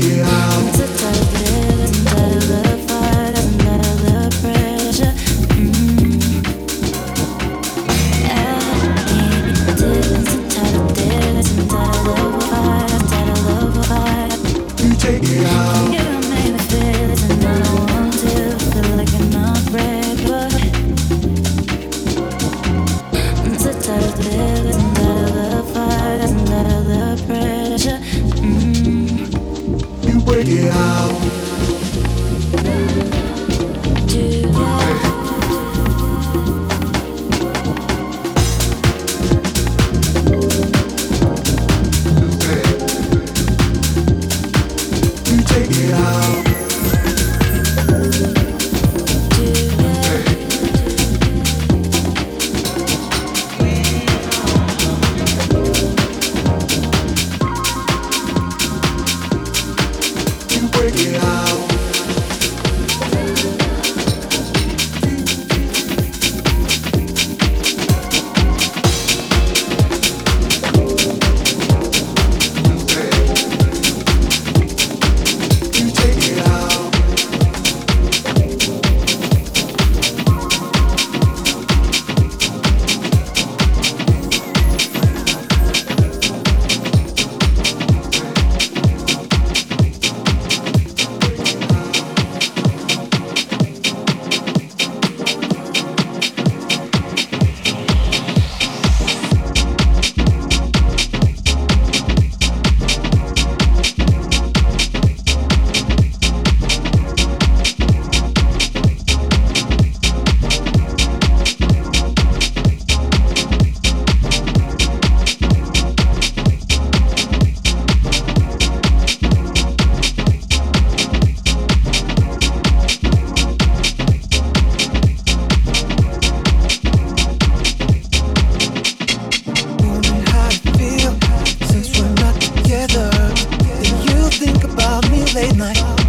get out. late night.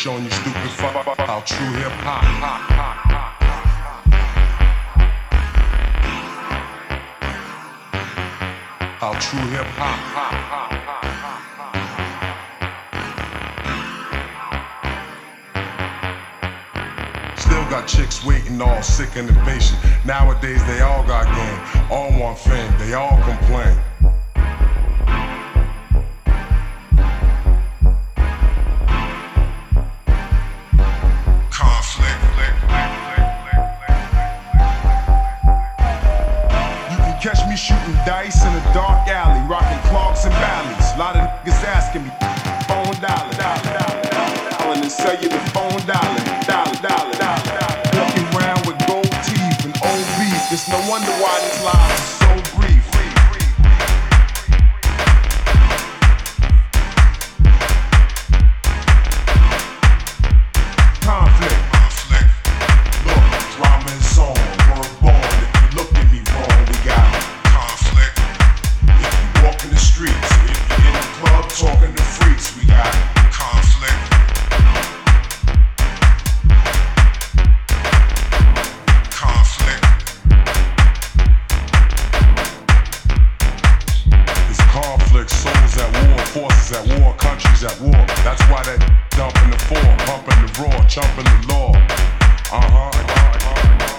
showing you stupid fuck about true hip hop. How true hip hop. Still got chicks waiting all sick and impatient. Nowadays they all got game, all want fame, they all complain. forces at war, countries at war. That's why that dumping the four, pumping the raw, chumping the law. Uh huh.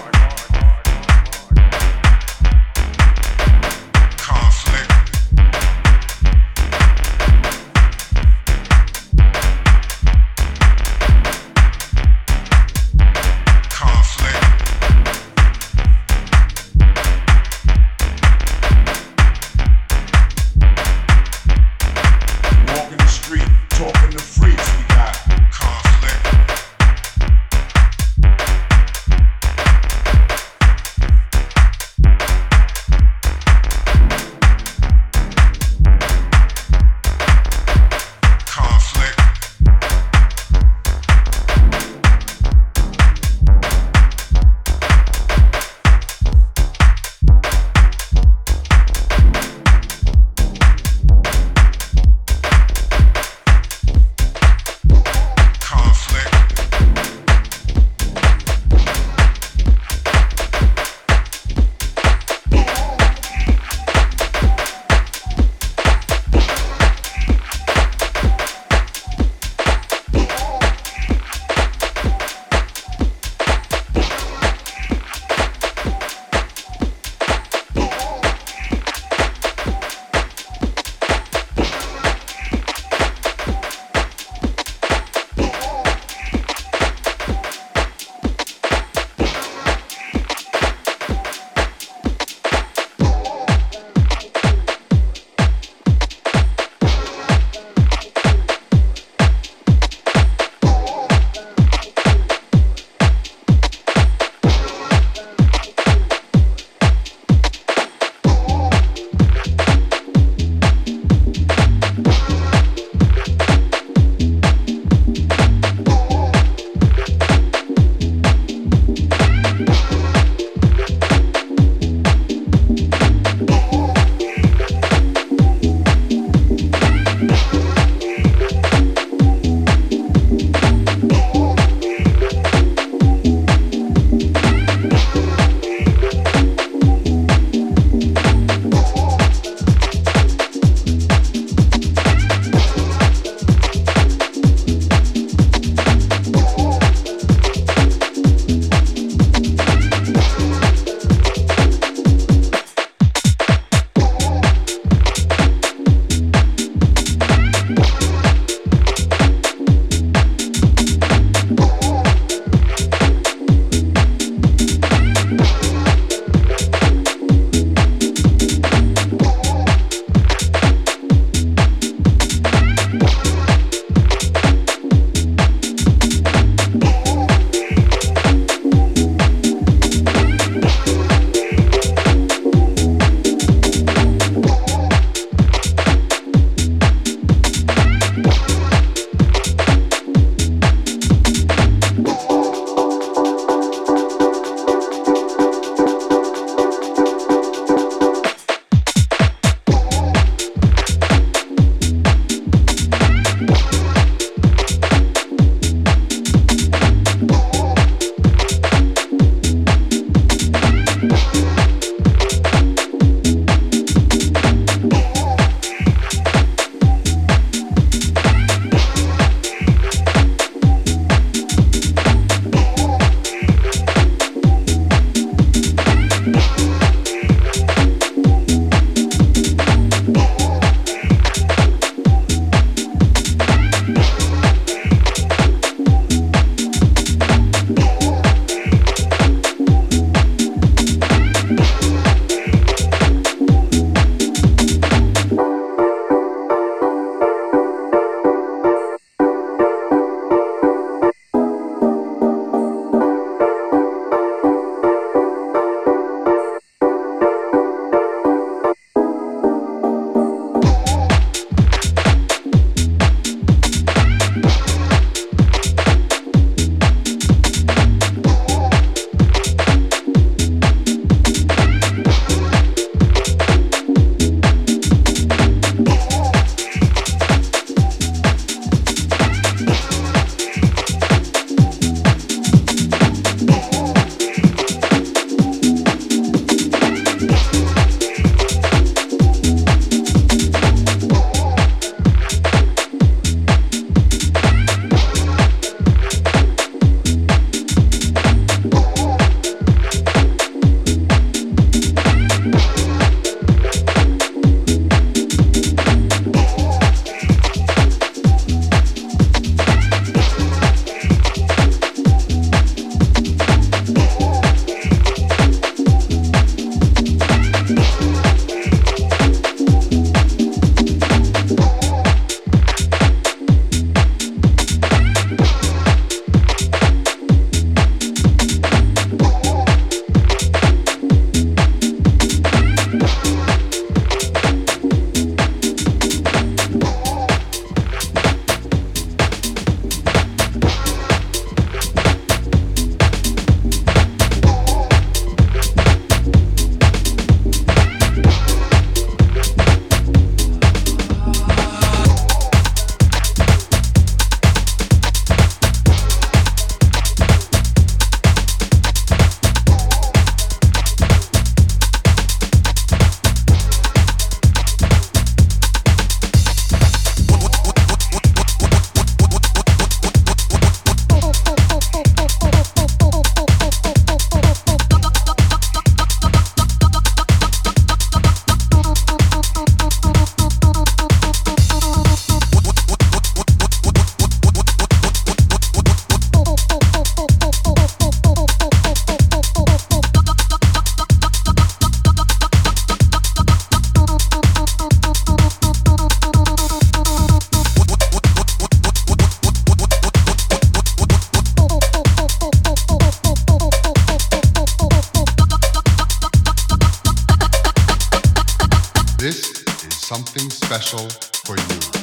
Something special for you.